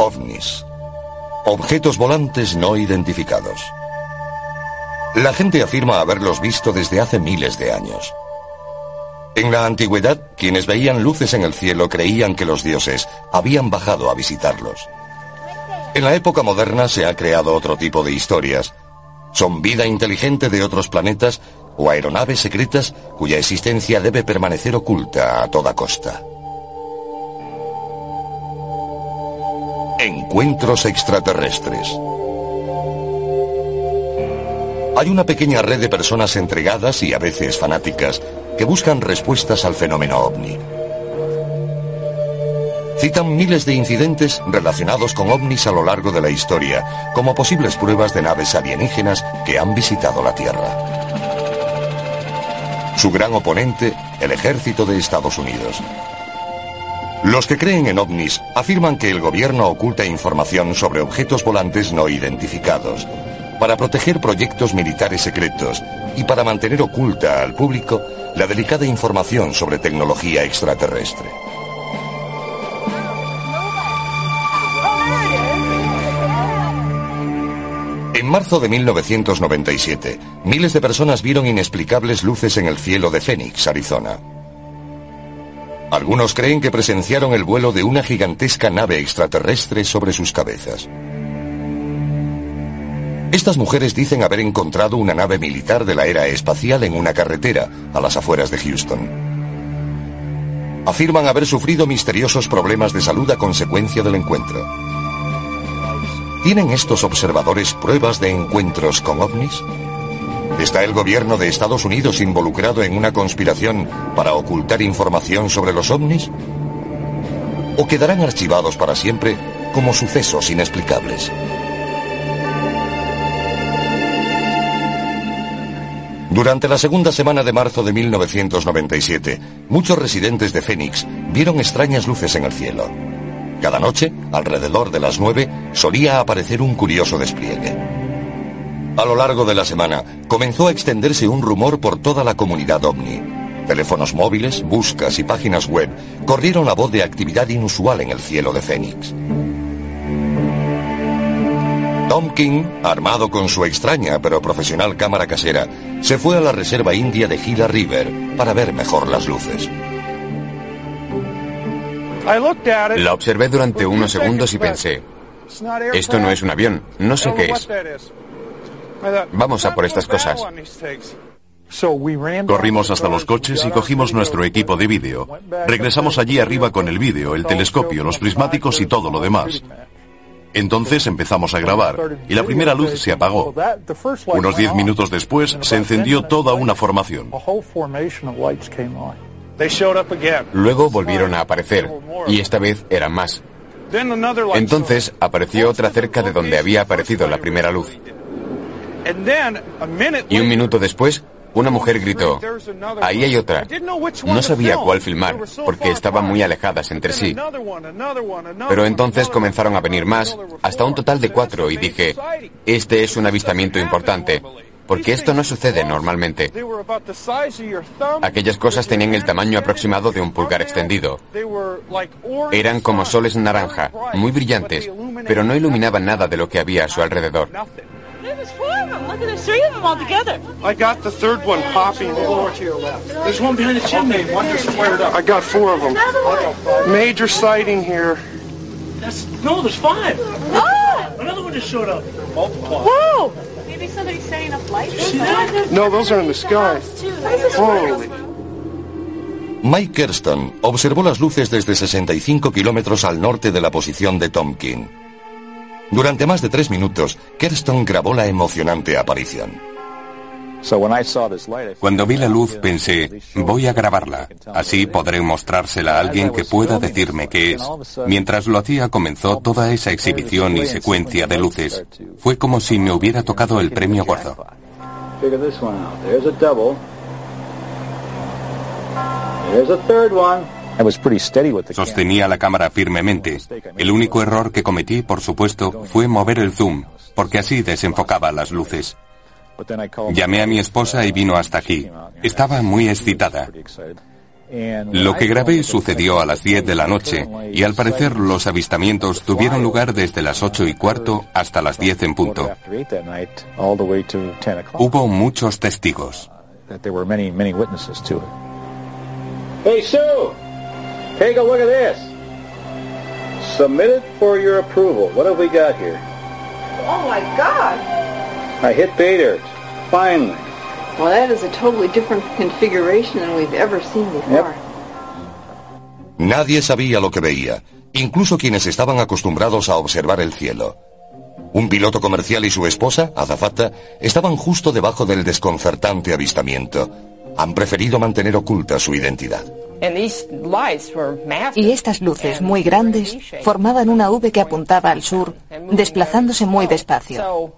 OVNIs. Objetos volantes no identificados. La gente afirma haberlos visto desde hace miles de años. En la antigüedad, quienes veían luces en el cielo creían que los dioses habían bajado a visitarlos. En la época moderna se ha creado otro tipo de historias. Son vida inteligente de otros planetas o aeronaves secretas cuya existencia debe permanecer oculta a toda costa. Encuentros extraterrestres. Hay una pequeña red de personas entregadas y a veces fanáticas que buscan respuestas al fenómeno ovni. Citan miles de incidentes relacionados con ovnis a lo largo de la historia, como posibles pruebas de naves alienígenas que han visitado la Tierra. Su gran oponente, el ejército de Estados Unidos. Los que creen en ovnis afirman que el gobierno oculta información sobre objetos volantes no identificados, para proteger proyectos militares secretos y para mantener oculta al público la delicada información sobre tecnología extraterrestre. En marzo de 1997, miles de personas vieron inexplicables luces en el cielo de Phoenix, Arizona. Algunos creen que presenciaron el vuelo de una gigantesca nave extraterrestre sobre sus cabezas. Estas mujeres dicen haber encontrado una nave militar de la era espacial en una carretera a las afueras de Houston. Afirman haber sufrido misteriosos problemas de salud a consecuencia del encuentro. ¿Tienen estos observadores pruebas de encuentros con ovnis? ¿Está el gobierno de Estados Unidos involucrado en una conspiración para ocultar información sobre los ovnis? ¿O quedarán archivados para siempre como sucesos inexplicables? Durante la segunda semana de marzo de 1997, muchos residentes de Phoenix vieron extrañas luces en el cielo. Cada noche, alrededor de las nueve, solía aparecer un curioso despliegue. A lo largo de la semana, comenzó a extenderse un rumor por toda la comunidad ovni. Teléfonos móviles, buscas y páginas web corrieron la voz de actividad inusual en el cielo de Phoenix. Tom King, armado con su extraña pero profesional cámara casera, se fue a la reserva india de Gila River para ver mejor las luces. La observé durante unos segundos y pensé, esto no es un avión, no sé qué es. Vamos a por estas cosas. Corrimos hasta los coches y cogimos nuestro equipo de vídeo. Regresamos allí arriba con el vídeo, el telescopio, los prismáticos y todo lo demás. Entonces empezamos a grabar y la primera luz se apagó. Unos diez minutos después se encendió toda una formación. Luego volvieron a aparecer y esta vez eran más. Entonces apareció otra cerca de donde había aparecido la primera luz. Y un minuto después una mujer gritó, ahí hay otra. No sabía cuál filmar, porque estaban muy alejadas entre sí. Pero entonces comenzaron a venir más, hasta un total de cuatro, y dije, este es un avistamiento importante, porque esto no sucede normalmente. Aquellas cosas tenían el tamaño aproximado de un pulgar extendido. Eran como soles naranja, muy brillantes, pero no iluminaban nada de lo que había a su alrededor. There's four of them. Look at there's three of them all together. I got the third one popping. Over to your left. There's one behind the chimney. One just flared up. I got four of them. Another one. Major sighting here. That's no. There's five. Oh! Another one just showed up. Multiple. Whoa! Maybe somebody's setting up lights. See that? No, those are in the sky. Holy. Mike Kerston observó las luces desde 65 kilómetros al norte de la posición de Tom King. Durante más de tres minutos, Kerston grabó la emocionante aparición. Cuando vi la luz pensé, voy a grabarla, así podré mostrársela a alguien que pueda decirme qué es. Mientras lo hacía comenzó toda esa exhibición y secuencia de luces. Fue como si me hubiera tocado el premio gordo. Sostenía la cámara firmemente. El único error que cometí, por supuesto, fue mover el zoom, porque así desenfocaba las luces. Llamé a mi esposa y vino hasta aquí. Estaba muy excitada. Lo que grabé sucedió a las 10 de la noche y al parecer los avistamientos tuvieron lugar desde las 8 y cuarto hasta las 10 en punto. Hubo muchos testigos. Hey Sue, take a look at this. Submitted for your approval. What have we got here? Oh my God! I hit pay dirt. Finally. Well, that is a totally different configuration than we've ever seen before. Nadie sabía lo que veía, incluso quienes estaban acostumbrados a observar el cielo. Un piloto comercial y su esposa, Azafata, estaban justo debajo del desconcertante avistamiento. Han preferido mantener oculta su identidad. Y estas luces muy grandes formaban una V que apuntaba al sur, desplazándose muy despacio.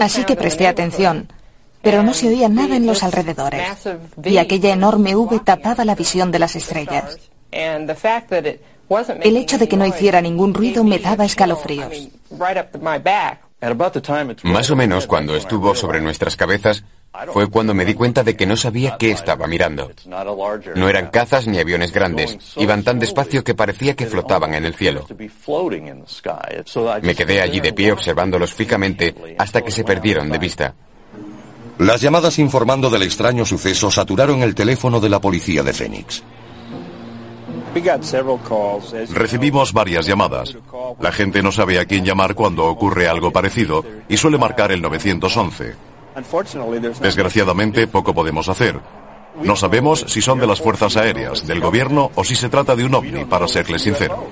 Así que presté atención, pero no se oía nada en los alrededores, y aquella enorme V tapaba la visión de las estrellas. El hecho de que no hiciera ningún ruido me daba escalofríos. Más o menos cuando estuvo sobre nuestras cabezas, fue cuando me di cuenta de que no sabía qué estaba mirando. No eran cazas ni aviones grandes, iban tan despacio que parecía que flotaban en el cielo. Me quedé allí de pie observándolos fijamente hasta que se perdieron de vista. Las llamadas informando del extraño suceso saturaron el teléfono de la policía de Phoenix. Recibimos varias llamadas. La gente no sabe a quién llamar cuando ocurre algo parecido y suele marcar el 911. Desgraciadamente, poco podemos hacer. No sabemos si son de las fuerzas aéreas, del gobierno o si se trata de un ovni, para serles sincero.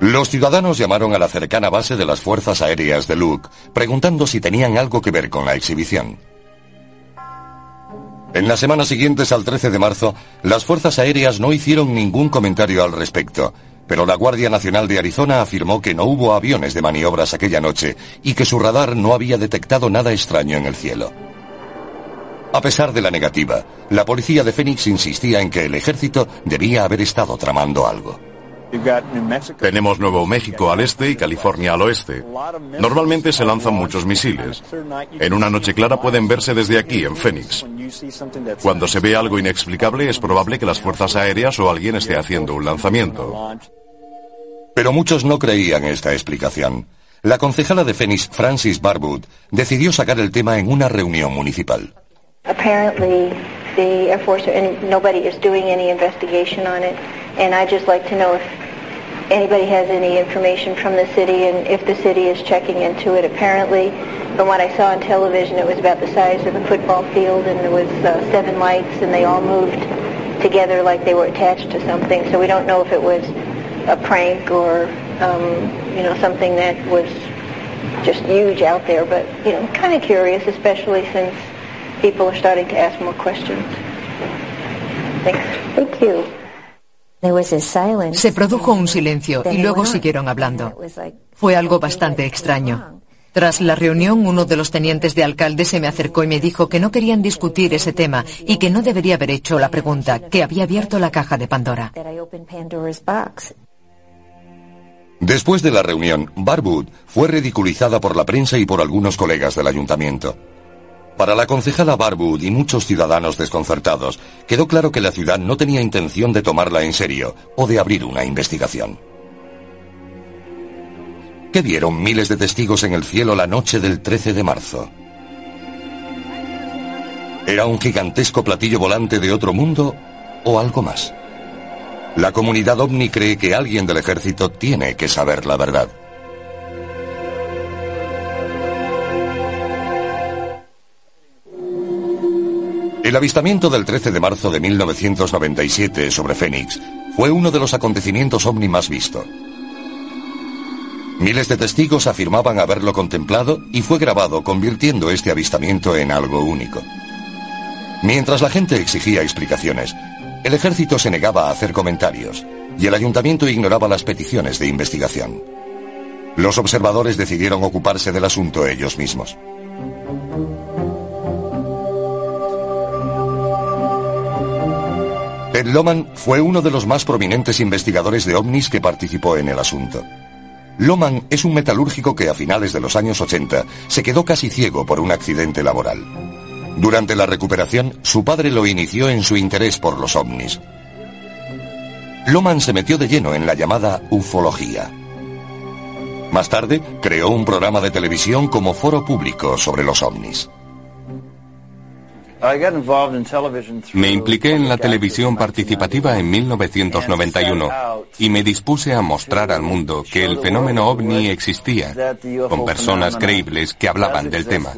Los ciudadanos llamaron a la cercana base de las fuerzas aéreas de Luke, preguntando si tenían algo que ver con la exhibición. En las semanas siguientes al 13 de marzo, las fuerzas aéreas no hicieron ningún comentario al respecto, pero la Guardia Nacional de Arizona afirmó que no hubo aviones de maniobras aquella noche y que su radar no había detectado nada extraño en el cielo. A pesar de la negativa, la policía de Phoenix insistía en que el ejército debía haber estado tramando algo. Tenemos Nuevo México al este y California al oeste. Normalmente se lanzan muchos misiles. En una noche clara pueden verse desde aquí, en Phoenix. Cuando se ve algo inexplicable es probable que las fuerzas aéreas o alguien esté haciendo un lanzamiento. Pero muchos no creían esta explicación. La concejala de Phoenix, Francis Barwood, decidió sacar el tema en una reunión municipal. Apparently, the Air Force and nobody is doing any investigation on it, and I just like to know if anybody has any information from the city and if the city is checking into it. Apparently, from what I saw on television, it was about the size of a football field, and there was uh, seven lights, and they all moved together like they were attached to something. So we don't know if it was a prank or um, you know something that was just huge out there. But you know, kind of curious, especially since people are starting to ask more questions. Thanks. Thank you. Se produjo un silencio y luego siguieron hablando. Fue algo bastante extraño. Tras la reunión, uno de los tenientes de alcalde se me acercó y me dijo que no querían discutir ese tema y que no debería haber hecho la pregunta, que había abierto la caja de Pandora. Después de la reunión, Barwood fue ridiculizada por la prensa y por algunos colegas del ayuntamiento. Para la concejala Barwood y muchos ciudadanos desconcertados, quedó claro que la ciudad no tenía intención de tomarla en serio o de abrir una investigación. ¿Qué vieron miles de testigos en el cielo la noche del 13 de marzo? ¿Era un gigantesco platillo volante de otro mundo o algo más? La comunidad ovni cree que alguien del ejército tiene que saber la verdad. El avistamiento del 13 de marzo de 1997 sobre Phoenix fue uno de los acontecimientos ovni más visto. Miles de testigos afirmaban haberlo contemplado y fue grabado convirtiendo este avistamiento en algo único. Mientras la gente exigía explicaciones, el ejército se negaba a hacer comentarios y el ayuntamiento ignoraba las peticiones de investigación. Los observadores decidieron ocuparse del asunto ellos mismos. Ted Loman fue uno de los más prominentes investigadores de ovnis que participó en el asunto. Loman es un metalúrgico que a finales de los años 80 se quedó casi ciego por un accidente laboral. Durante la recuperación, su padre lo inició en su interés por los ovnis. Loman se metió de lleno en la llamada ufología. Más tarde, creó un programa de televisión como foro público sobre los ovnis. Me impliqué en la televisión participativa en 1991 y me dispuse a mostrar al mundo que el fenómeno ovni existía, con personas creíbles que hablaban del tema.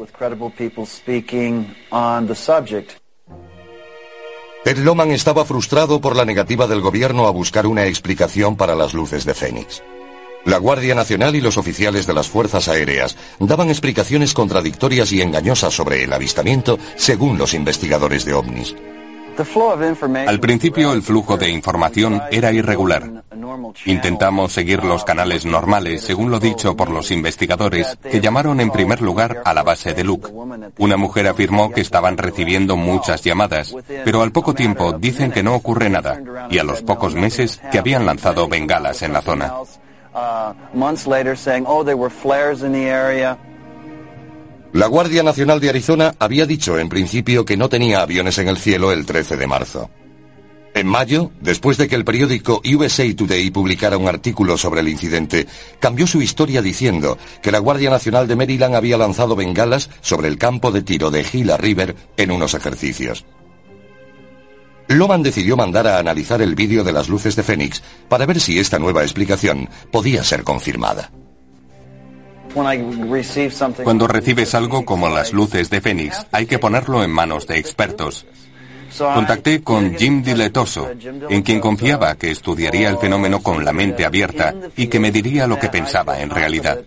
Ted Loman estaba frustrado por la negativa del gobierno a buscar una explicación para las luces de Fénix. La Guardia Nacional y los oficiales de las Fuerzas Aéreas daban explicaciones contradictorias y engañosas sobre el avistamiento según los investigadores de ovnis. Al principio el flujo de información era irregular. Intentamos seguir los canales normales, según lo dicho por los investigadores, que llamaron en primer lugar a la base de Luke. Una mujer afirmó que estaban recibiendo muchas llamadas, pero al poco tiempo dicen que no ocurre nada, y a los pocos meses que habían lanzado bengalas en la zona. La Guardia Nacional de Arizona había dicho en principio que no tenía aviones en el cielo el 13 de marzo. En mayo, después de que el periódico USA Today publicara un artículo sobre el incidente, cambió su historia diciendo que la Guardia Nacional de Maryland había lanzado bengalas sobre el campo de tiro de Gila River en unos ejercicios. Loman decidió mandar a analizar el vídeo de las luces de Fénix para ver si esta nueva explicación podía ser confirmada. Cuando recibes algo como las luces de Fénix, hay que ponerlo en manos de expertos. Contacté con Jim Diletoso, en quien confiaba que estudiaría el fenómeno con la mente abierta y que me diría lo que pensaba en realidad.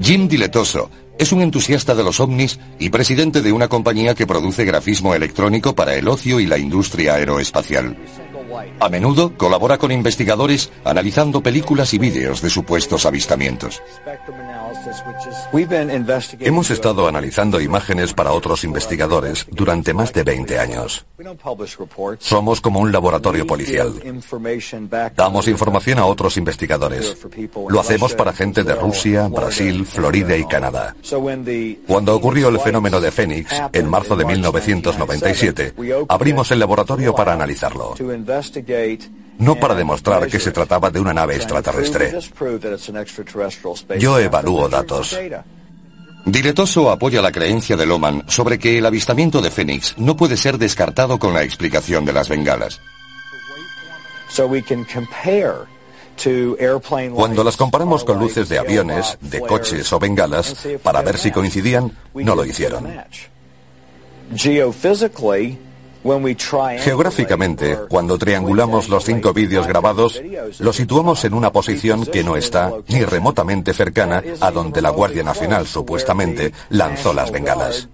Jim Diletoso es un entusiasta de los ovnis y presidente de una compañía que produce grafismo electrónico para el ocio y la industria aeroespacial. A menudo colabora con investigadores analizando películas y vídeos de supuestos avistamientos. Hemos estado analizando imágenes para otros investigadores durante más de 20 años. Somos como un laboratorio policial. Damos información a otros investigadores. Lo hacemos para gente de Rusia, Brasil, Florida y Canadá. Cuando ocurrió el fenómeno de Fénix, en marzo de 1997, abrimos el laboratorio para analizarlo no para demostrar que se trataba de una nave extraterrestre. Yo evalúo datos. Diretoso apoya la creencia de Loman sobre que el avistamiento de Fénix no puede ser descartado con la explicación de las bengalas. Cuando las comparamos con luces de aviones, de coches o bengalas, para ver si coincidían, no lo hicieron. Geográficamente, cuando triangulamos los cinco vídeos grabados, los situamos en una posición que no está ni remotamente cercana a donde la Guardia Nacional supuestamente lanzó las bengalas.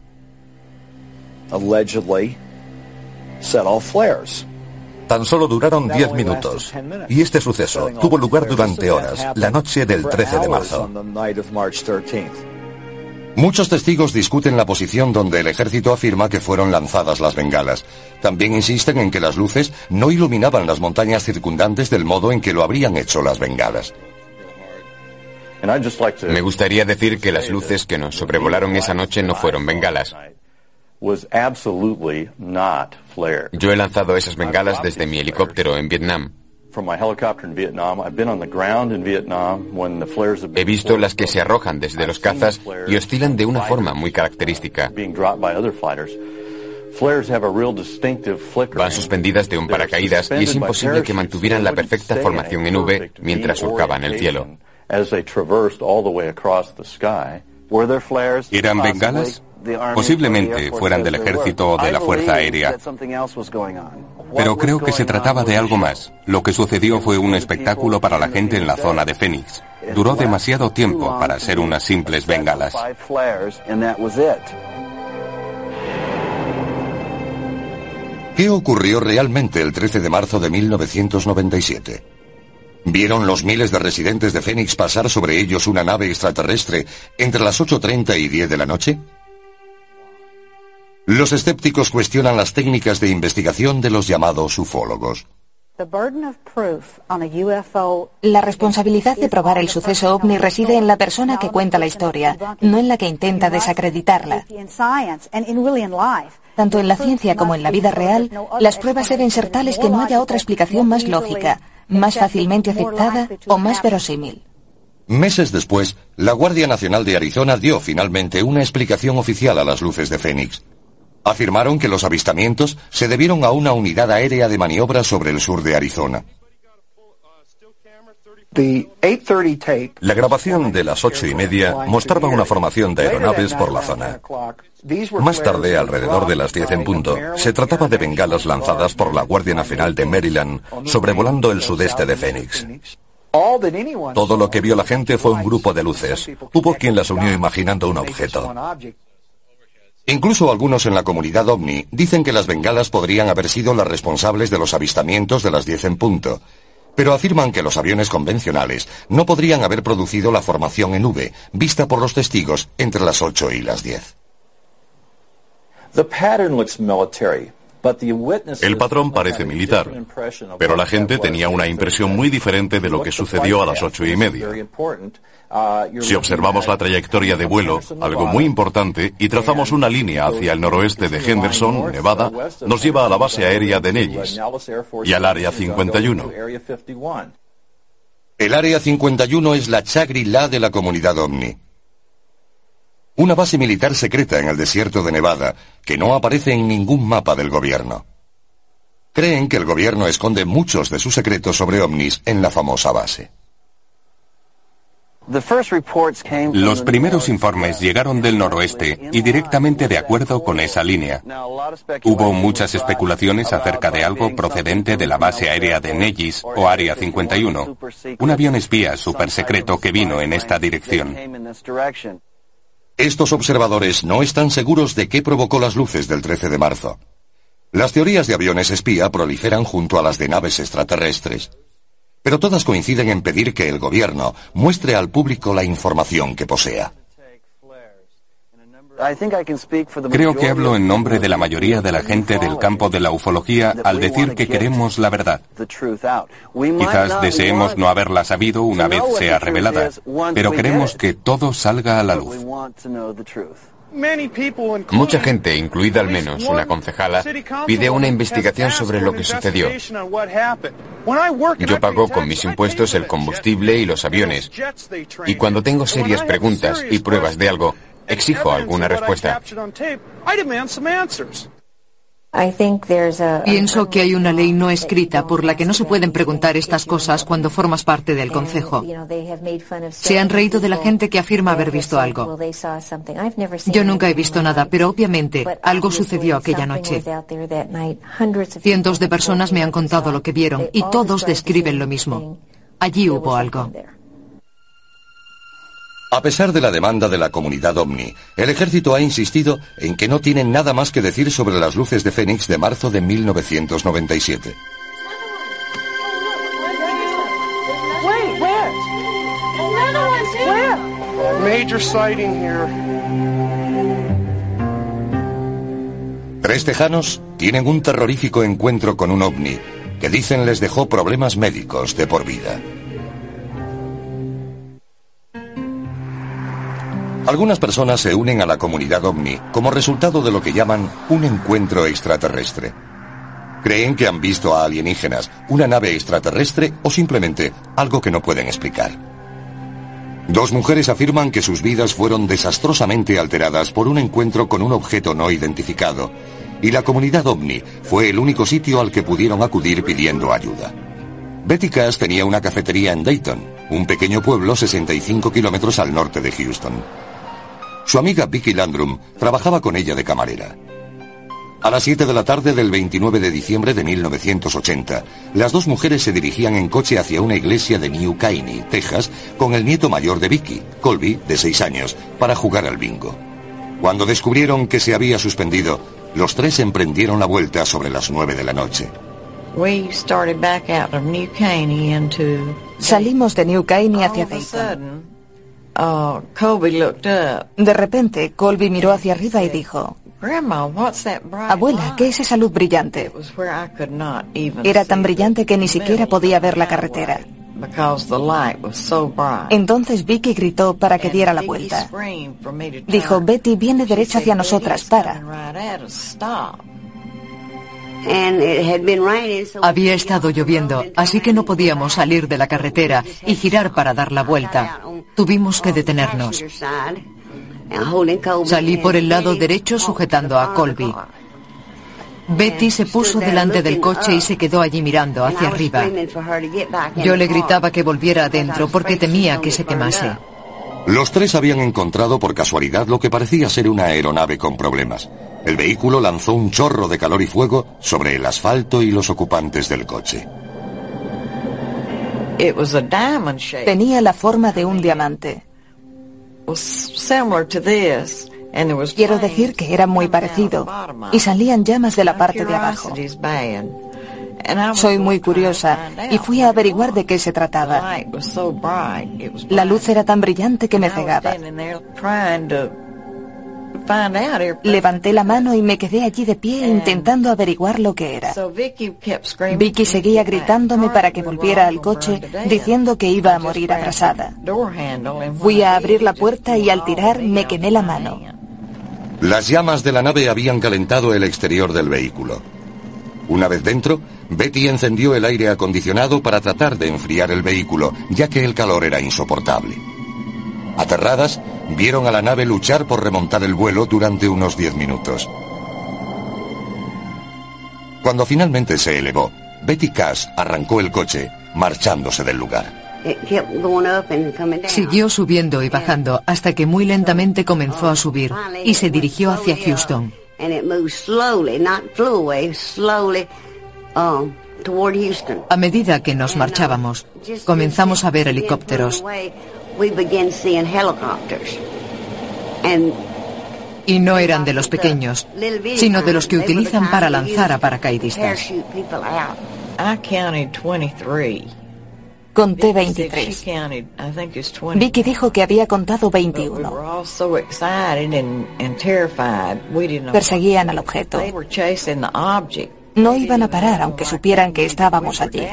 Tan solo duraron 10 minutos. Y este suceso tuvo lugar durante horas, la noche del 13 de marzo. Muchos testigos discuten la posición donde el ejército afirma que fueron lanzadas las bengalas. También insisten en que las luces no iluminaban las montañas circundantes del modo en que lo habrían hecho las bengalas. Me gustaría decir que las luces que nos sobrevolaron esa noche no fueron bengalas. Yo he lanzado esas bengalas desde mi helicóptero en Vietnam. He visto las que se arrojan desde los cazas y oscilan de una forma muy característica. Van suspendidas de un paracaídas y es imposible que mantuvieran la perfecta formación en V mientras surcaban el cielo. ¿Eran bengalas? Posiblemente fueran del ejército o de la Fuerza Aérea. Pero creo que se trataba de algo más. Lo que sucedió fue un espectáculo para la gente en la zona de Phoenix. Duró demasiado tiempo para ser unas simples bengalas. ¿Qué ocurrió realmente el 13 de marzo de 1997? ¿Vieron los miles de residentes de Phoenix pasar sobre ellos una nave extraterrestre entre las 8.30 y 10 de la noche? Los escépticos cuestionan las técnicas de investigación de los llamados ufólogos. La responsabilidad de probar el suceso ovni reside en la persona que cuenta la historia, no en la que intenta desacreditarla. Tanto en la ciencia como en la vida real, las pruebas deben ser tales que no haya otra explicación más lógica, más fácilmente aceptada o más verosímil. Meses después, la Guardia Nacional de Arizona dio finalmente una explicación oficial a las luces de Fénix. Afirmaron que los avistamientos se debieron a una unidad aérea de maniobra sobre el sur de Arizona. La grabación de las ocho y media mostraba una formación de aeronaves por la zona. Más tarde, alrededor de las diez en punto, se trataba de bengalas lanzadas por la Guardia Nacional de Maryland sobrevolando el sudeste de Phoenix. Todo lo que vio la gente fue un grupo de luces. Hubo quien las unió imaginando un objeto. Incluso algunos en la comunidad ovni dicen que las bengalas podrían haber sido las responsables de los avistamientos de las 10 en punto, pero afirman que los aviones convencionales no podrían haber producido la formación en V, vista por los testigos entre las 8 y las 10. El patrón parece militar, pero la gente tenía una impresión muy diferente de lo que sucedió a las ocho y media. Si observamos la trayectoria de vuelo, algo muy importante, y trazamos una línea hacia el noroeste de Henderson, Nevada, nos lleva a la base aérea de Nellis y al Área 51. El Área 51 es la Shangri-La de la comunidad OVNI. Una base militar secreta en el desierto de Nevada que no aparece en ningún mapa del gobierno. Creen que el gobierno esconde muchos de sus secretos sobre ovnis en la famosa base. Los primeros informes llegaron del noroeste y directamente de acuerdo con esa línea. Hubo muchas especulaciones acerca de algo procedente de la base aérea de Nellis o Área 51, un avión espía super secreto que vino en esta dirección. Estos observadores no están seguros de qué provocó las luces del 13 de marzo. Las teorías de aviones espía proliferan junto a las de naves extraterrestres. Pero todas coinciden en pedir que el gobierno muestre al público la información que posea. Creo que hablo en nombre de la mayoría de la gente del campo de la ufología al decir que queremos la verdad. Quizás deseemos no haberla sabido una vez sea revelada, pero queremos que todo salga a la luz. Mucha gente, incluida al menos una concejala, pide una investigación sobre lo que sucedió. Yo pago con mis impuestos el combustible y los aviones. Y cuando tengo serias preguntas y pruebas de algo, Exijo alguna respuesta. Pienso que hay una ley no escrita por la que no se pueden preguntar estas cosas cuando formas parte del Consejo. Se han reído de la gente que afirma haber visto algo. Yo nunca he visto nada, pero obviamente algo sucedió aquella noche. Cientos de personas me han contado lo que vieron y todos describen lo mismo. Allí hubo algo. A pesar de la demanda de la comunidad OVNI, el ejército ha insistido en que no tienen nada más que decir sobre las luces de Fénix de marzo de 1997. Tres tejanos tienen un terrorífico encuentro con un ovni que dicen les dejó problemas médicos de por vida. Algunas personas se unen a la comunidad ovni como resultado de lo que llaman un encuentro extraterrestre. Creen que han visto a alienígenas, una nave extraterrestre o simplemente algo que no pueden explicar. Dos mujeres afirman que sus vidas fueron desastrosamente alteradas por un encuentro con un objeto no identificado, y la comunidad ovni fue el único sitio al que pudieron acudir pidiendo ayuda. Betty Cass tenía una cafetería en Dayton, un pequeño pueblo 65 kilómetros al norte de Houston. Su amiga Vicky Landrum trabajaba con ella de camarera. A las 7 de la tarde del 29 de diciembre de 1980, las dos mujeres se dirigían en coche hacia una iglesia de New Caney, Texas, con el nieto mayor de Vicky, Colby, de 6 años, para jugar al bingo. Cuando descubrieron que se había suspendido, los tres emprendieron la vuelta sobre las 9 de la noche. Salimos de New Caney hacia Dayton. Uh, De repente, Colby miró hacia arriba y dijo, Abuela, ¿qué es esa luz brillante? Era tan brillante que ni siquiera podía ver la carretera. Entonces Vicky gritó para que diera la vuelta. Dijo, Betty viene derecho hacia nosotras, para. Había estado lloviendo, así que no podíamos salir de la carretera y girar para dar la vuelta. Tuvimos que detenernos. Salí por el lado derecho sujetando a Colby. Betty se puso delante del coche y se quedó allí mirando hacia arriba. Yo le gritaba que volviera adentro porque temía que se quemase. Los tres habían encontrado por casualidad lo que parecía ser una aeronave con problemas. El vehículo lanzó un chorro de calor y fuego sobre el asfalto y los ocupantes del coche. Tenía la forma de un diamante. Quiero decir que era muy parecido y salían llamas de la parte de abajo. Soy muy curiosa y fui a averiguar de qué se trataba. La luz era tan brillante que me cegaba. Levanté la mano y me quedé allí de pie intentando averiguar lo que era. Vicky seguía gritándome para que volviera al coche diciendo que iba a morir abrasada. Fui a abrir la puerta y al tirar me quemé la mano. Las llamas de la nave habían calentado el exterior del vehículo. Una vez dentro, Betty encendió el aire acondicionado para tratar de enfriar el vehículo, ya que el calor era insoportable. Aterradas, vieron a la nave luchar por remontar el vuelo durante unos diez minutos. Cuando finalmente se elevó, Betty Cash arrancó el coche, marchándose del lugar. Siguió subiendo y bajando hasta que muy lentamente comenzó a subir y se dirigió hacia Houston. A medida que nos marchábamos, comenzamos a ver helicópteros. Y no eran de los pequeños, sino de los que utilizan para lanzar a paracaidistas. Conté 23. Vicky dijo que había contado 21. Perseguían al objeto. No iban a parar aunque supieran que estábamos allí.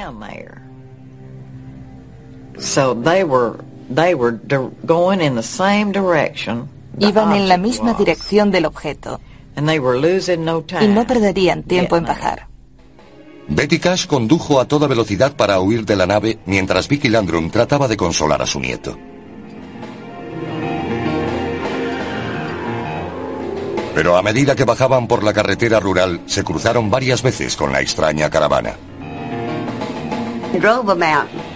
Iban en la misma dirección del objeto. Y no perderían tiempo en bajar. Betty Cash condujo a toda velocidad para huir de la nave mientras Vicky Landrum trataba de consolar a su nieto. Pero a medida que bajaban por la carretera rural, se cruzaron varias veces con la extraña caravana.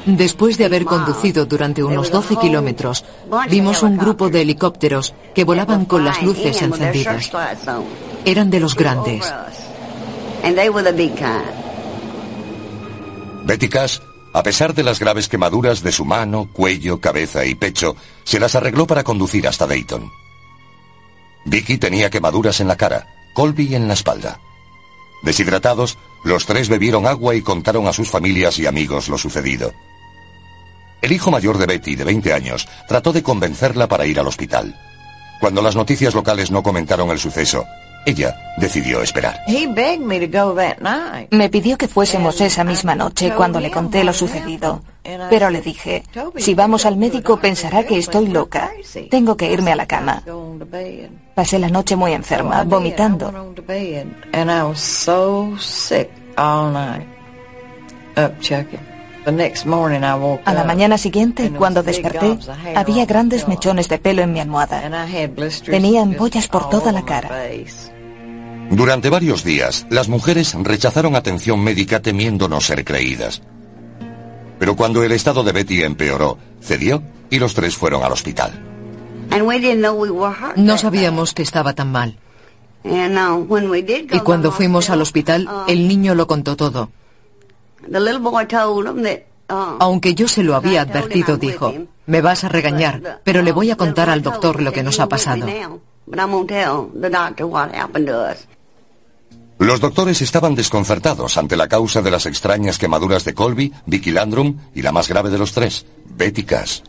Después de haber conducido durante unos 12 kilómetros, vimos un grupo de helicópteros que volaban con las luces encendidas. Eran de los grandes. Betty Cash, a pesar de las graves quemaduras de su mano, cuello, cabeza y pecho, se las arregló para conducir hasta Dayton. Vicky tenía quemaduras en la cara, Colby en la espalda. Deshidratados, los tres bebieron agua y contaron a sus familias y amigos lo sucedido. El hijo mayor de Betty, de 20 años, trató de convencerla para ir al hospital. Cuando las noticias locales no comentaron el suceso, ella decidió esperar. Me pidió que fuésemos esa misma noche cuando le conté lo sucedido. Pero le dije, si vamos al médico pensará que estoy loca. Tengo que irme a la cama. Pasé la noche muy enferma, vomitando. A la mañana siguiente, cuando desperté, había grandes mechones de pelo en mi almohada. Tenía ampollas por toda la cara. Durante varios días, las mujeres rechazaron atención médica temiendo no ser creídas. Pero cuando el estado de Betty empeoró, cedió y los tres fueron al hospital. No sabíamos que estaba tan mal. Y cuando fuimos al hospital, el niño lo contó todo. Aunque yo se lo había advertido, dijo, me vas a regañar, pero le voy a contar al doctor lo que nos ha pasado. Los doctores estaban desconcertados ante la causa de las extrañas quemaduras de Colby, Vicky Landrum y la más grave de los tres, Betty Cash.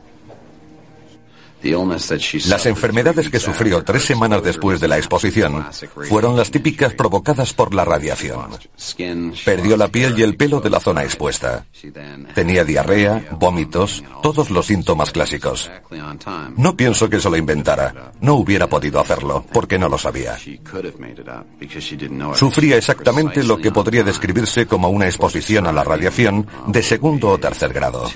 Las enfermedades que sufrió tres semanas después de la exposición fueron las típicas provocadas por la radiación. Perdió la piel y el pelo de la zona expuesta. Tenía diarrea, vómitos, todos los síntomas clásicos. No pienso que se lo inventara. No hubiera podido hacerlo, porque no lo sabía. Sufría exactamente lo que podría describirse como una exposición a la radiación de segundo o tercer grado.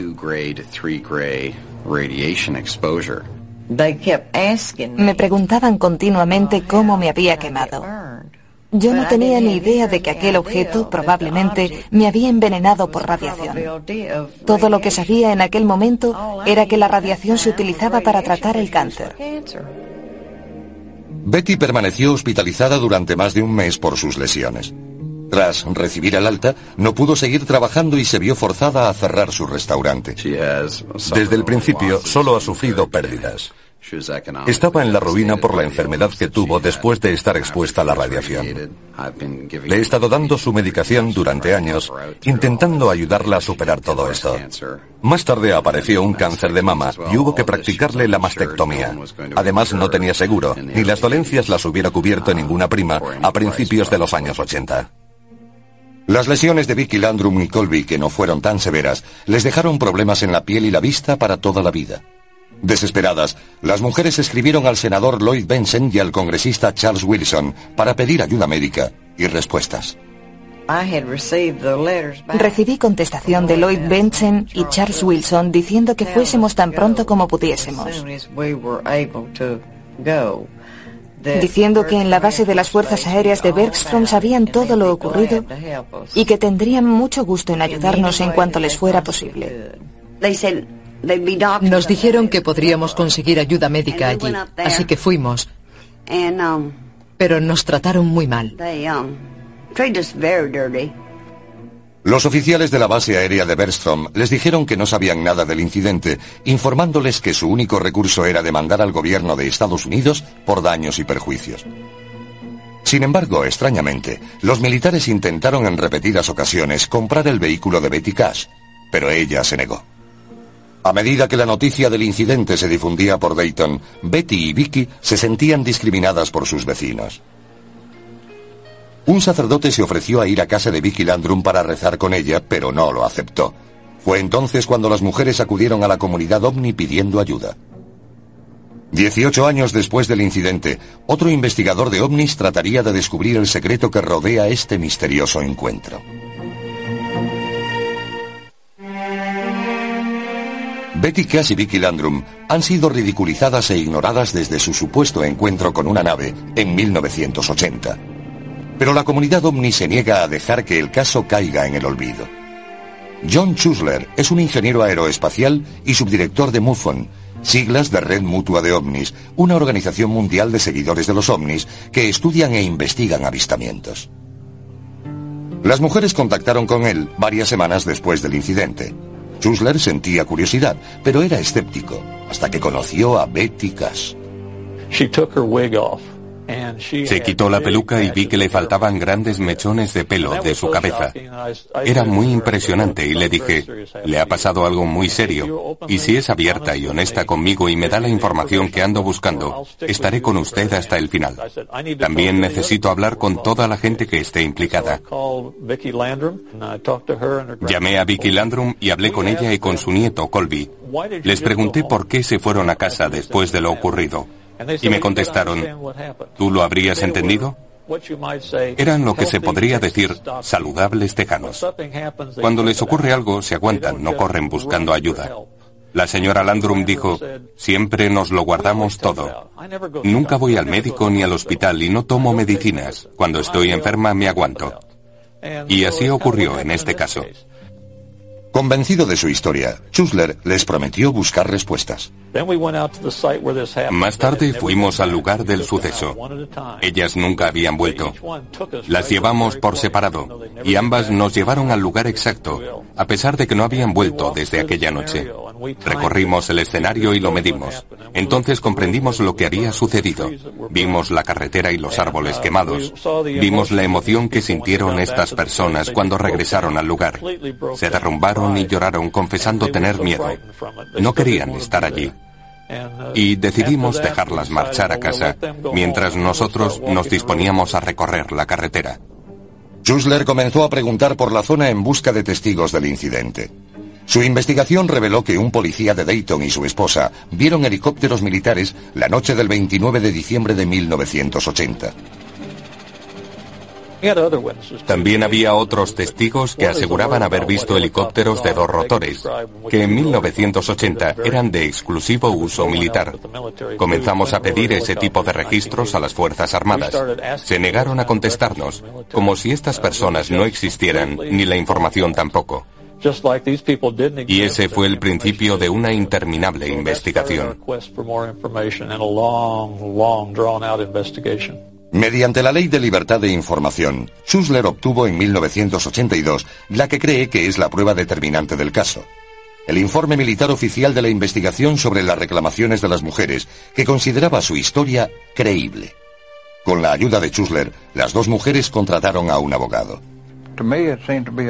Me preguntaban continuamente cómo me había quemado. Yo no tenía ni idea de que aquel objeto probablemente me había envenenado por radiación. Todo lo que sabía en aquel momento era que la radiación se utilizaba para tratar el cáncer. Betty permaneció hospitalizada durante más de un mes por sus lesiones. Tras recibir el alta, no pudo seguir trabajando y se vio forzada a cerrar su restaurante. Desde el principio solo ha sufrido pérdidas. Estaba en la ruina por la enfermedad que tuvo después de estar expuesta a la radiación. Le he estado dando su medicación durante años, intentando ayudarla a superar todo esto. Más tarde apareció un cáncer de mama y hubo que practicarle la mastectomía. Además no tenía seguro, ni las dolencias las hubiera cubierto ninguna prima a principios de los años 80. Las lesiones de Vicky Landrum y Colby, que no fueron tan severas, les dejaron problemas en la piel y la vista para toda la vida. Desesperadas, las mujeres escribieron al senador Lloyd Benson y al congresista Charles Wilson para pedir ayuda médica y respuestas. Recibí contestación de Lloyd Benson y Charles Wilson diciendo que fuésemos tan pronto como pudiésemos. Diciendo que en la base de las Fuerzas Aéreas de Bergstrom sabían todo lo ocurrido y que tendrían mucho gusto en ayudarnos en cuanto les fuera posible. Nos dijeron que podríamos conseguir ayuda médica allí, así que fuimos. Pero nos trataron muy mal. Los oficiales de la base aérea de Bergstrom les dijeron que no sabían nada del incidente, informándoles que su único recurso era demandar al gobierno de Estados Unidos por daños y perjuicios. Sin embargo, extrañamente, los militares intentaron en repetidas ocasiones comprar el vehículo de Betty Cash, pero ella se negó. A medida que la noticia del incidente se difundía por Dayton, Betty y Vicky se sentían discriminadas por sus vecinos. Un sacerdote se ofreció a ir a casa de Vicky Landrum para rezar con ella, pero no lo aceptó. Fue entonces cuando las mujeres acudieron a la comunidad ovni pidiendo ayuda. Dieciocho años después del incidente, otro investigador de ovnis trataría de descubrir el secreto que rodea este misterioso encuentro. Betty Cass y Vicky Landrum han sido ridiculizadas e ignoradas desde su supuesto encuentro con una nave en 1980. Pero la comunidad ovni se niega a dejar que el caso caiga en el olvido. John Chusler es un ingeniero aeroespacial y subdirector de MUFON, siglas de Red Mutua de OVNIs, una organización mundial de seguidores de los ovnis que estudian e investigan avistamientos. Las mujeres contactaron con él varias semanas después del incidente. Schussler sentía curiosidad, pero era escéptico, hasta que conoció a Betty Cash. Se quitó la peluca y vi que le faltaban grandes mechones de pelo de su cabeza. Era muy impresionante y le dije, le ha pasado algo muy serio, y si es abierta y honesta conmigo y me da la información que ando buscando, estaré con usted hasta el final. También necesito hablar con toda la gente que esté implicada. Llamé a Vicky Landrum y hablé con ella y con su nieto Colby. Les pregunté por qué se fueron a casa después de lo ocurrido. Y me contestaron, ¿tú lo habrías entendido? Eran lo que se podría decir saludables tejanos. Cuando les ocurre algo, se aguantan, no corren buscando ayuda. La señora Landrum dijo, siempre nos lo guardamos todo. Nunca voy al médico ni al hospital y no tomo medicinas. Cuando estoy enferma me aguanto. Y así ocurrió en este caso. Convencido de su historia, Chusler les prometió buscar respuestas. Más tarde fuimos al lugar del suceso. Ellas nunca habían vuelto. Las llevamos por separado y ambas nos llevaron al lugar exacto, a pesar de que no habían vuelto desde aquella noche. Recorrimos el escenario y lo medimos. Entonces comprendimos lo que había sucedido. Vimos la carretera y los árboles quemados. Vimos la emoción que sintieron estas personas cuando regresaron al lugar. Se derrumbaron y lloraron confesando tener miedo. No querían estar allí. y decidimos dejarlas marchar a casa mientras nosotros nos disponíamos a recorrer la carretera. Schussler comenzó a preguntar por la zona en busca de testigos del incidente. Su investigación reveló que un policía de Dayton y su esposa vieron helicópteros militares la noche del 29 de diciembre de 1980. También había otros testigos que aseguraban haber visto helicópteros de dos rotores, que en 1980 eran de exclusivo uso militar. Comenzamos a pedir ese tipo de registros a las Fuerzas Armadas. Se negaron a contestarnos, como si estas personas no existieran, ni la información tampoco. Y ese fue el principio de una interminable investigación. Mediante la Ley de Libertad de Información, Schussler obtuvo en 1982 la que cree que es la prueba determinante del caso. El informe militar oficial de la investigación sobre las reclamaciones de las mujeres, que consideraba su historia creíble. Con la ayuda de Schussler, las dos mujeres contrataron a un abogado.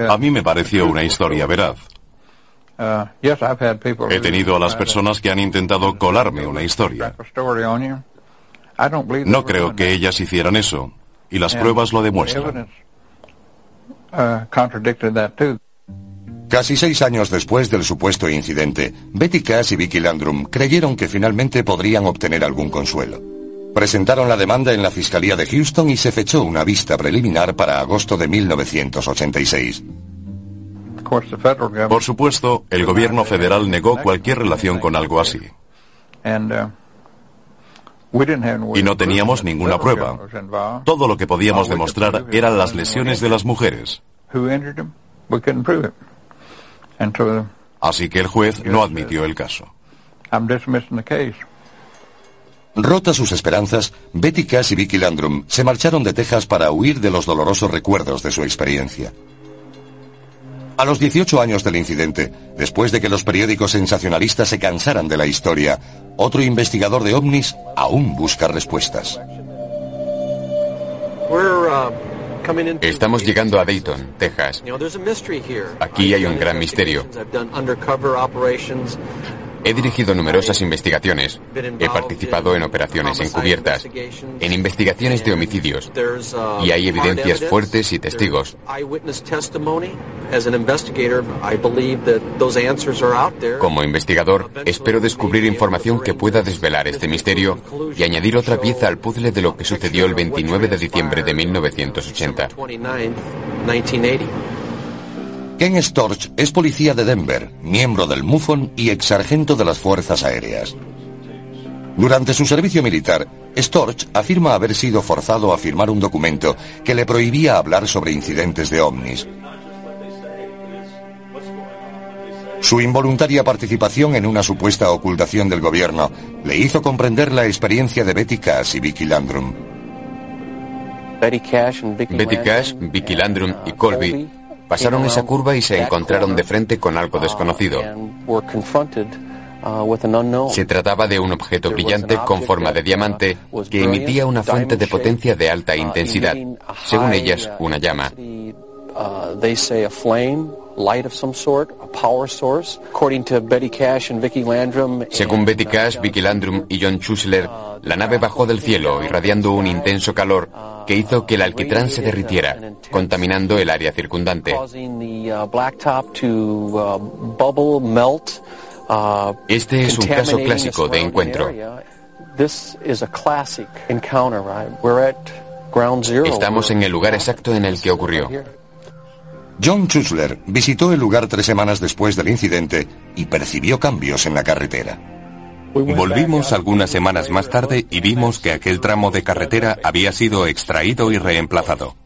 A mí me pareció una historia veraz. He tenido a las personas que han intentado colarme una historia. No creo que ellas hicieran eso, y las pruebas lo demuestran. Casi seis años después del supuesto incidente, Betty Cass y Vicky Landrum creyeron que finalmente podrían obtener algún consuelo. Presentaron la demanda en la Fiscalía de Houston y se fechó una vista preliminar para agosto de 1986. Por supuesto, el gobierno federal negó cualquier relación con algo así. Y no teníamos ninguna prueba. Todo lo que podíamos demostrar eran las lesiones de las mujeres. Así que el juez no admitió el caso. Rota sus esperanzas, Betty Cass y Vicky Landrum se marcharon de Texas para huir de los dolorosos recuerdos de su experiencia. A los 18 años del incidente, después de que los periódicos sensacionalistas se cansaran de la historia, otro investigador de ovnis aún busca respuestas. Estamos llegando a Dayton, Texas. Aquí hay un gran misterio. He dirigido numerosas investigaciones. He participado en operaciones encubiertas, en investigaciones de homicidios, y hay evidencias fuertes y testigos. Como investigador, espero descubrir información que pueda desvelar este misterio y añadir otra pieza al puzzle de lo que sucedió el 29 de diciembre de 1980. Ken Storch es policía de Denver, miembro del MUFON y ex sargento de las Fuerzas Aéreas. Durante su servicio militar, Storch afirma haber sido forzado a firmar un documento que le prohibía hablar sobre incidentes de ovnis. Su involuntaria participación en una supuesta ocultación del gobierno le hizo comprender la experiencia de Betty Cash y Vicky Landrum. Betty Cash, Vicky Landrum y Colby Pasaron esa curva y se encontraron de frente con algo desconocido. Se trataba de un objeto brillante con forma de diamante que emitía una fuente de potencia de alta intensidad, según ellas una llama. Según Betty Cash, Vicky Landrum y John Schussler, la nave bajó del cielo irradiando un intenso calor que hizo que el alquitrán se derritiera, contaminando el área circundante. Este es un caso clásico de encuentro. Estamos en el lugar exacto en el que ocurrió. John Schussler visitó el lugar tres semanas después del incidente y percibió cambios en la carretera. Volvimos algunas semanas más tarde y vimos que aquel tramo de carretera había sido extraído y reemplazado.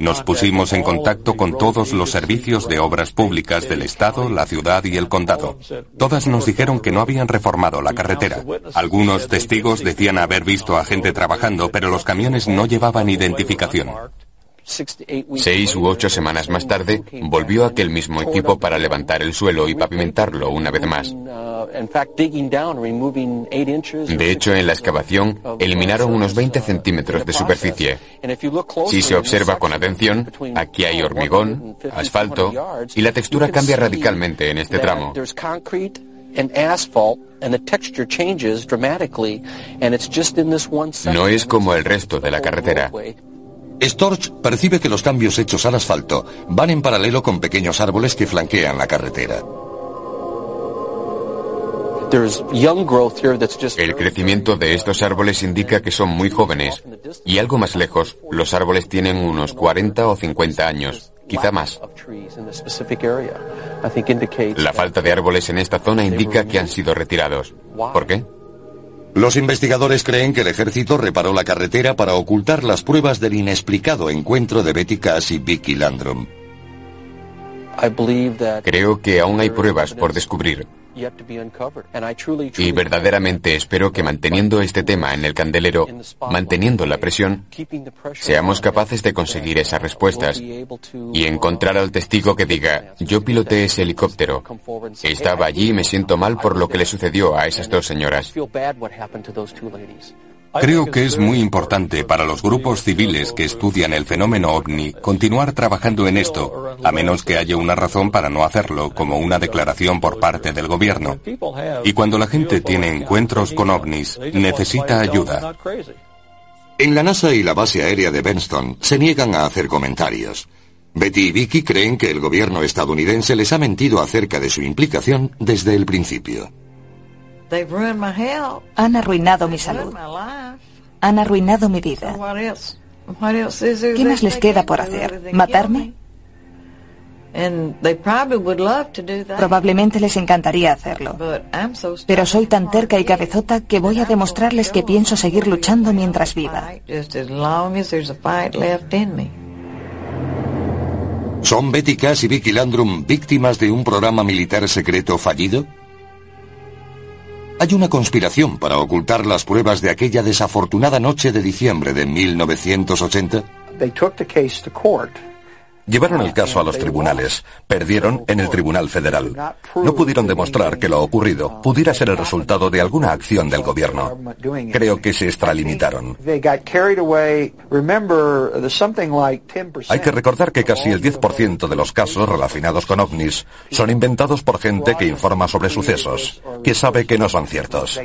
Nos pusimos en contacto con todos los servicios de obras públicas del Estado, la ciudad y el condado. Todas nos dijeron que no habían reformado la carretera. Algunos testigos decían haber visto a gente trabajando, pero los camiones no llevaban identificación. Seis u ocho semanas más tarde, volvió aquel mismo equipo para levantar el suelo y pavimentarlo una vez más. De hecho, en la excavación, eliminaron unos 20 centímetros de superficie. Si se observa con atención, aquí hay hormigón, asfalto, y la textura cambia radicalmente en este tramo. No es como el resto de la carretera. Storch percibe que los cambios hechos al asfalto van en paralelo con pequeños árboles que flanquean la carretera. El crecimiento de estos árboles indica que son muy jóvenes y algo más lejos, los árboles tienen unos 40 o 50 años, quizá más. La falta de árboles en esta zona indica que han sido retirados. ¿Por qué? Los investigadores creen que el ejército reparó la carretera para ocultar las pruebas del inexplicado encuentro de Betty Cass y Vicky Landrum. Creo que aún hay pruebas por descubrir. Y verdaderamente espero que manteniendo este tema en el candelero, manteniendo la presión, seamos capaces de conseguir esas respuestas y encontrar al testigo que diga, yo piloté ese helicóptero, estaba allí y me siento mal por lo que le sucedió a esas dos señoras. Creo que es muy importante para los grupos civiles que estudian el fenómeno ovni continuar trabajando en esto, a menos que haya una razón para no hacerlo, como una declaración por parte del gobierno. Y cuando la gente tiene encuentros con ovnis, necesita ayuda. En la NASA y la base aérea de Benston se niegan a hacer comentarios. Betty y Vicky creen que el gobierno estadounidense les ha mentido acerca de su implicación desde el principio. Han arruinado mi salud. Han arruinado mi vida. ¿Qué más les queda por hacer? ¿Matarme? Probablemente les encantaría hacerlo. Pero soy tan terca y cabezota que voy a demostrarles que pienso seguir luchando mientras viva. ¿Son Betty Cass y Vicky Landrum víctimas de un programa militar secreto fallido? Hay una conspiración para ocultar las pruebas de aquella desafortunada noche de diciembre de 1980. Llevaron el caso a los tribunales. Perdieron en el Tribunal Federal. No pudieron demostrar que lo ocurrido pudiera ser el resultado de alguna acción del gobierno. Creo que se extralimitaron. Hay que recordar que casi el 10% de los casos relacionados con ovnis son inventados por gente que informa sobre sucesos, que sabe que no son ciertos.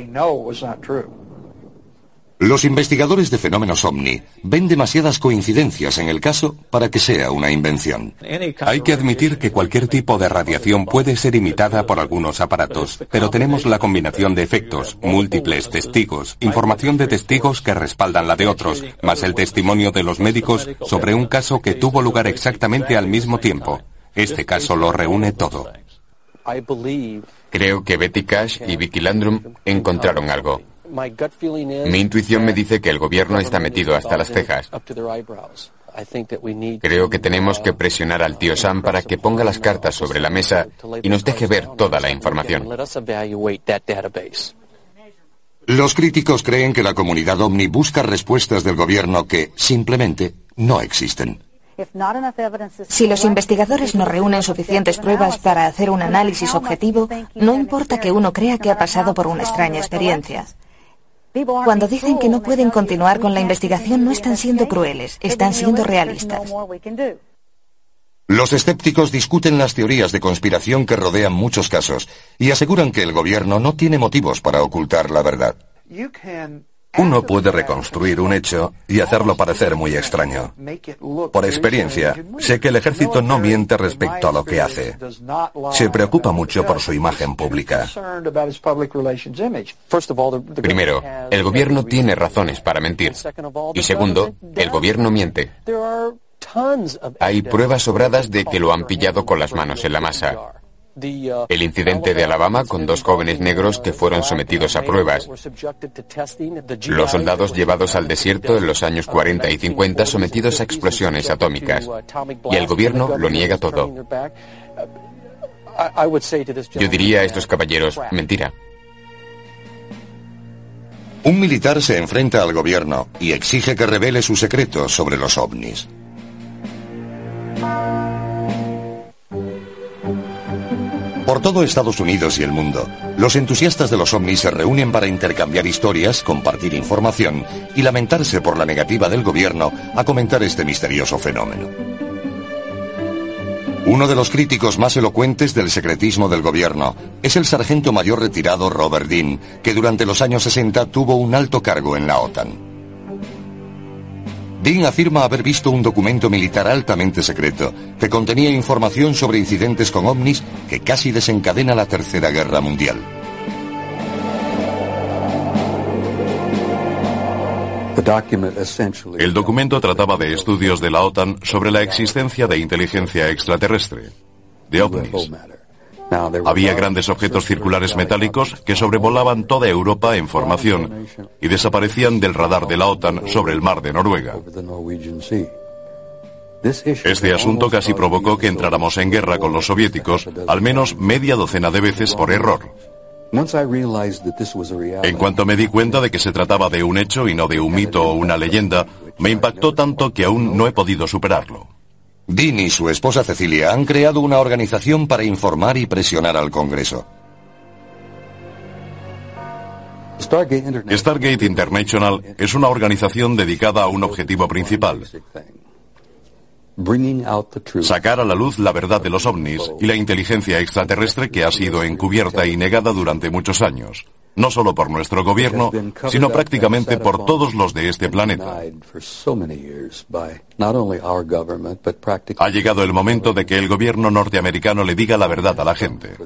Los investigadores de fenómenos ovni ven demasiadas coincidencias en el caso para que sea una invención. Hay que admitir que cualquier tipo de radiación puede ser imitada por algunos aparatos, pero tenemos la combinación de efectos, múltiples testigos, información de testigos que respaldan la de otros, más el testimonio de los médicos sobre un caso que tuvo lugar exactamente al mismo tiempo. Este caso lo reúne todo. Creo que Betty Cash y Vicky Landrum encontraron algo. Mi intuición me dice que el gobierno está metido hasta las cejas. Creo que tenemos que presionar al tío Sam para que ponga las cartas sobre la mesa y nos deje ver toda la información. Los críticos creen que la comunidad OVNI busca respuestas del gobierno que simplemente no existen. Si los investigadores no reúnen suficientes pruebas para hacer un análisis objetivo, no importa que uno crea que ha pasado por una extraña experiencia. Cuando dicen que no pueden continuar con la investigación no están siendo crueles, están siendo realistas. Los escépticos discuten las teorías de conspiración que rodean muchos casos y aseguran que el gobierno no tiene motivos para ocultar la verdad. Uno puede reconstruir un hecho y hacerlo parecer muy extraño. Por experiencia, sé que el ejército no miente respecto a lo que hace. Se preocupa mucho por su imagen pública. Primero, el gobierno tiene razones para mentir. Y segundo, el gobierno miente. Hay pruebas sobradas de que lo han pillado con las manos en la masa. El incidente de Alabama con dos jóvenes negros que fueron sometidos a pruebas. Los soldados llevados al desierto en los años 40 y 50 sometidos a explosiones atómicas. Y el gobierno lo niega todo. Yo diría a estos caballeros, mentira. Un militar se enfrenta al gobierno y exige que revele sus secretos sobre los ovnis. Por todo Estados Unidos y el mundo, los entusiastas de los ovnis se reúnen para intercambiar historias, compartir información y lamentarse por la negativa del gobierno a comentar este misterioso fenómeno. Uno de los críticos más elocuentes del secretismo del gobierno es el sargento mayor retirado Robert Dean, que durante los años 60 tuvo un alto cargo en la OTAN. Dean afirma haber visto un documento militar altamente secreto que contenía información sobre incidentes con ovnis que casi desencadena la Tercera Guerra Mundial. El documento trataba de estudios de la OTAN sobre la existencia de inteligencia extraterrestre, de ovnis. Había grandes objetos circulares metálicos que sobrevolaban toda Europa en formación y desaparecían del radar de la OTAN sobre el mar de Noruega. Este asunto casi provocó que entráramos en guerra con los soviéticos al menos media docena de veces por error. En cuanto me di cuenta de que se trataba de un hecho y no de un mito o una leyenda, me impactó tanto que aún no he podido superarlo. Dean y su esposa Cecilia han creado una organización para informar y presionar al Congreso. Stargate International es una organización dedicada a un objetivo principal, Sacar a la luz la verdad de los ovnis y la inteligencia extraterrestre que ha sido encubierta y negada durante muchos años, no solo por nuestro gobierno, sino prácticamente por todos los de este planeta. Ha llegado el momento de que el gobierno norteamericano le diga la verdad a la gente.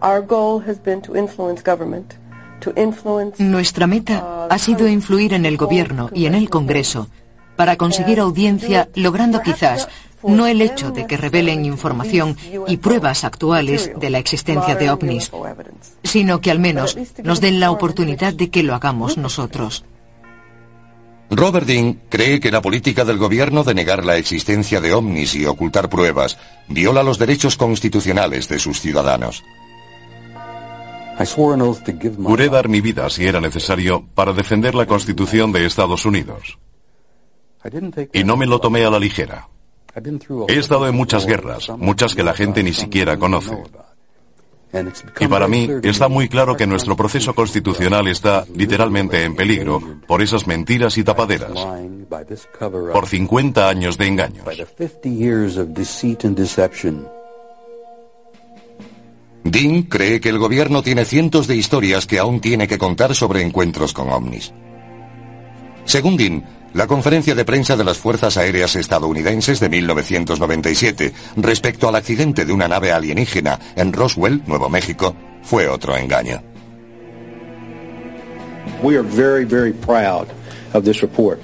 Our goal has been to influence government nuestra meta ha sido influir en el gobierno y en el Congreso para conseguir audiencia, logrando quizás no el hecho de que revelen información y pruebas actuales de la existencia de ovnis, sino que al menos nos den la oportunidad de que lo hagamos nosotros. Robert Dean cree que la política del gobierno de negar la existencia de ovnis y ocultar pruebas viola los derechos constitucionales de sus ciudadanos. Juré dar mi vida si era necesario para defender la Constitución de Estados Unidos. Y no me lo tomé a la ligera. He estado en muchas guerras, muchas que la gente ni siquiera conoce. Y para mí está muy claro que nuestro proceso constitucional está literalmente en peligro por esas mentiras y tapaderas, por 50 años de engaños. Dean cree que el gobierno tiene cientos de historias que aún tiene que contar sobre encuentros con ovnis. Según Dean, la conferencia de prensa de las Fuerzas Aéreas estadounidenses de 1997 respecto al accidente de una nave alienígena en Roswell, Nuevo México, fue otro engaño. We are very, very proud of this report.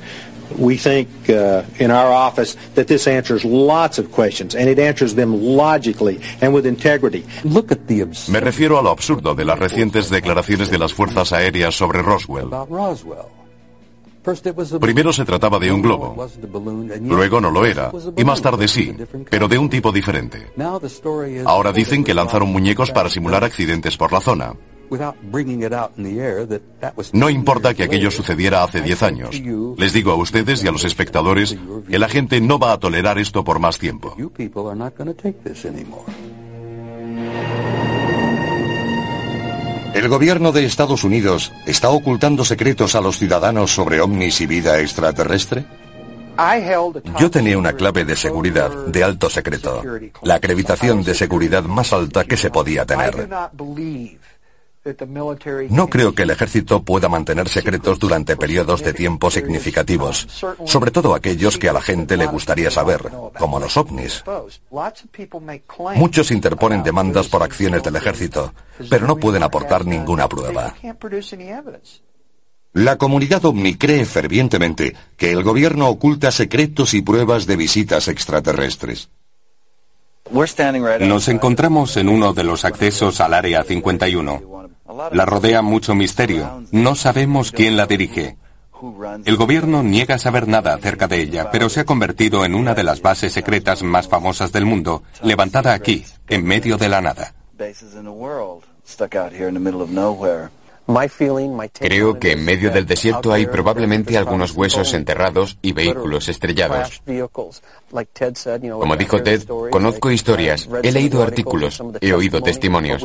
We think uh, in our office that this answers lots of questions and it answers them logically and with integrity. Look at the Me refiero a lo absurdo de las recientes declaraciones de las fuerzas aéreas sobre Roswell. Primero se trataba de un globo, luego no lo era, y más tarde sí, pero de un tipo diferente. Ahora dicen que lanzaron muñecos para simular accidentes por la zona. No importa que aquello sucediera hace 10 años. Les digo a ustedes y a los espectadores que la gente no va a tolerar esto por más tiempo. El gobierno de Estados Unidos está ocultando secretos a los ciudadanos sobre ovnis y vida extraterrestre. Yo tenía una clave de seguridad de alto secreto, la acreditación de seguridad más alta que se podía tener. No creo que el ejército pueda mantener secretos durante periodos de tiempo significativos, sobre todo aquellos que a la gente le gustaría saber, como los ovnis. Muchos interponen demandas por acciones del ejército, pero no pueden aportar ninguna prueba. La comunidad ovni cree fervientemente que el gobierno oculta secretos y pruebas de visitas extraterrestres. Nos encontramos en uno de los accesos al Área 51. La rodea mucho misterio. No sabemos quién la dirige. El gobierno niega saber nada acerca de ella, pero se ha convertido en una de las bases secretas más famosas del mundo, levantada aquí, en medio de la nada. Creo que en medio del desierto hay probablemente algunos huesos enterrados y vehículos estrellados. Como dijo Ted, conozco historias, he leído artículos, he oído testimonios,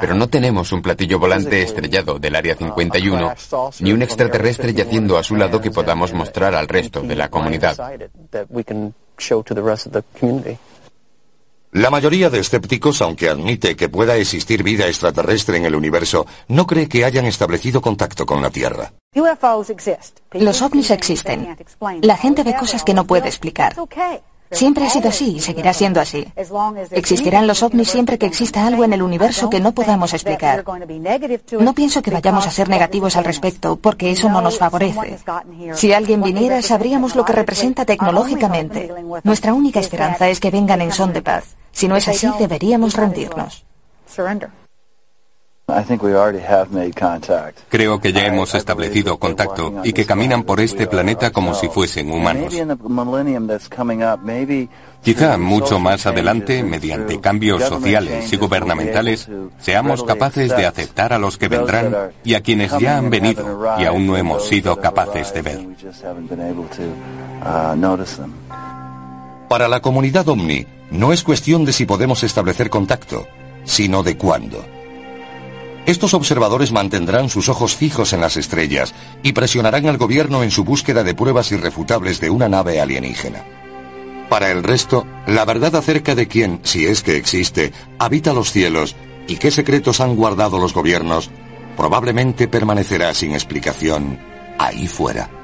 pero no tenemos un platillo volante estrellado del Área 51 ni un extraterrestre yaciendo a su lado que podamos mostrar al resto de la comunidad. La mayoría de escépticos, aunque admite que pueda existir vida extraterrestre en el universo, no cree que hayan establecido contacto con la Tierra. Los ovnis existen. La gente ve cosas que no puede explicar. Siempre ha sido así y seguirá siendo así. Existirán los ovnis siempre que exista algo en el universo que no podamos explicar. No pienso que vayamos a ser negativos al respecto, porque eso no nos favorece. Si alguien viniera, sabríamos lo que representa tecnológicamente. Nuestra única esperanza es que vengan en son de paz. Si no es así, deberíamos rendirnos. Creo que ya hemos establecido contacto y que caminan por este planeta como si fuesen humanos. Quizá mucho más adelante, mediante cambios sociales y gubernamentales, seamos capaces de aceptar a los que vendrán y a quienes ya han venido y aún no hemos sido capaces de ver. Para la comunidad Omni, no es cuestión de si podemos establecer contacto, sino de cuándo. Estos observadores mantendrán sus ojos fijos en las estrellas y presionarán al gobierno en su búsqueda de pruebas irrefutables de una nave alienígena. Para el resto, la verdad acerca de quién, si es que existe, habita los cielos y qué secretos han guardado los gobiernos, probablemente permanecerá sin explicación ahí fuera.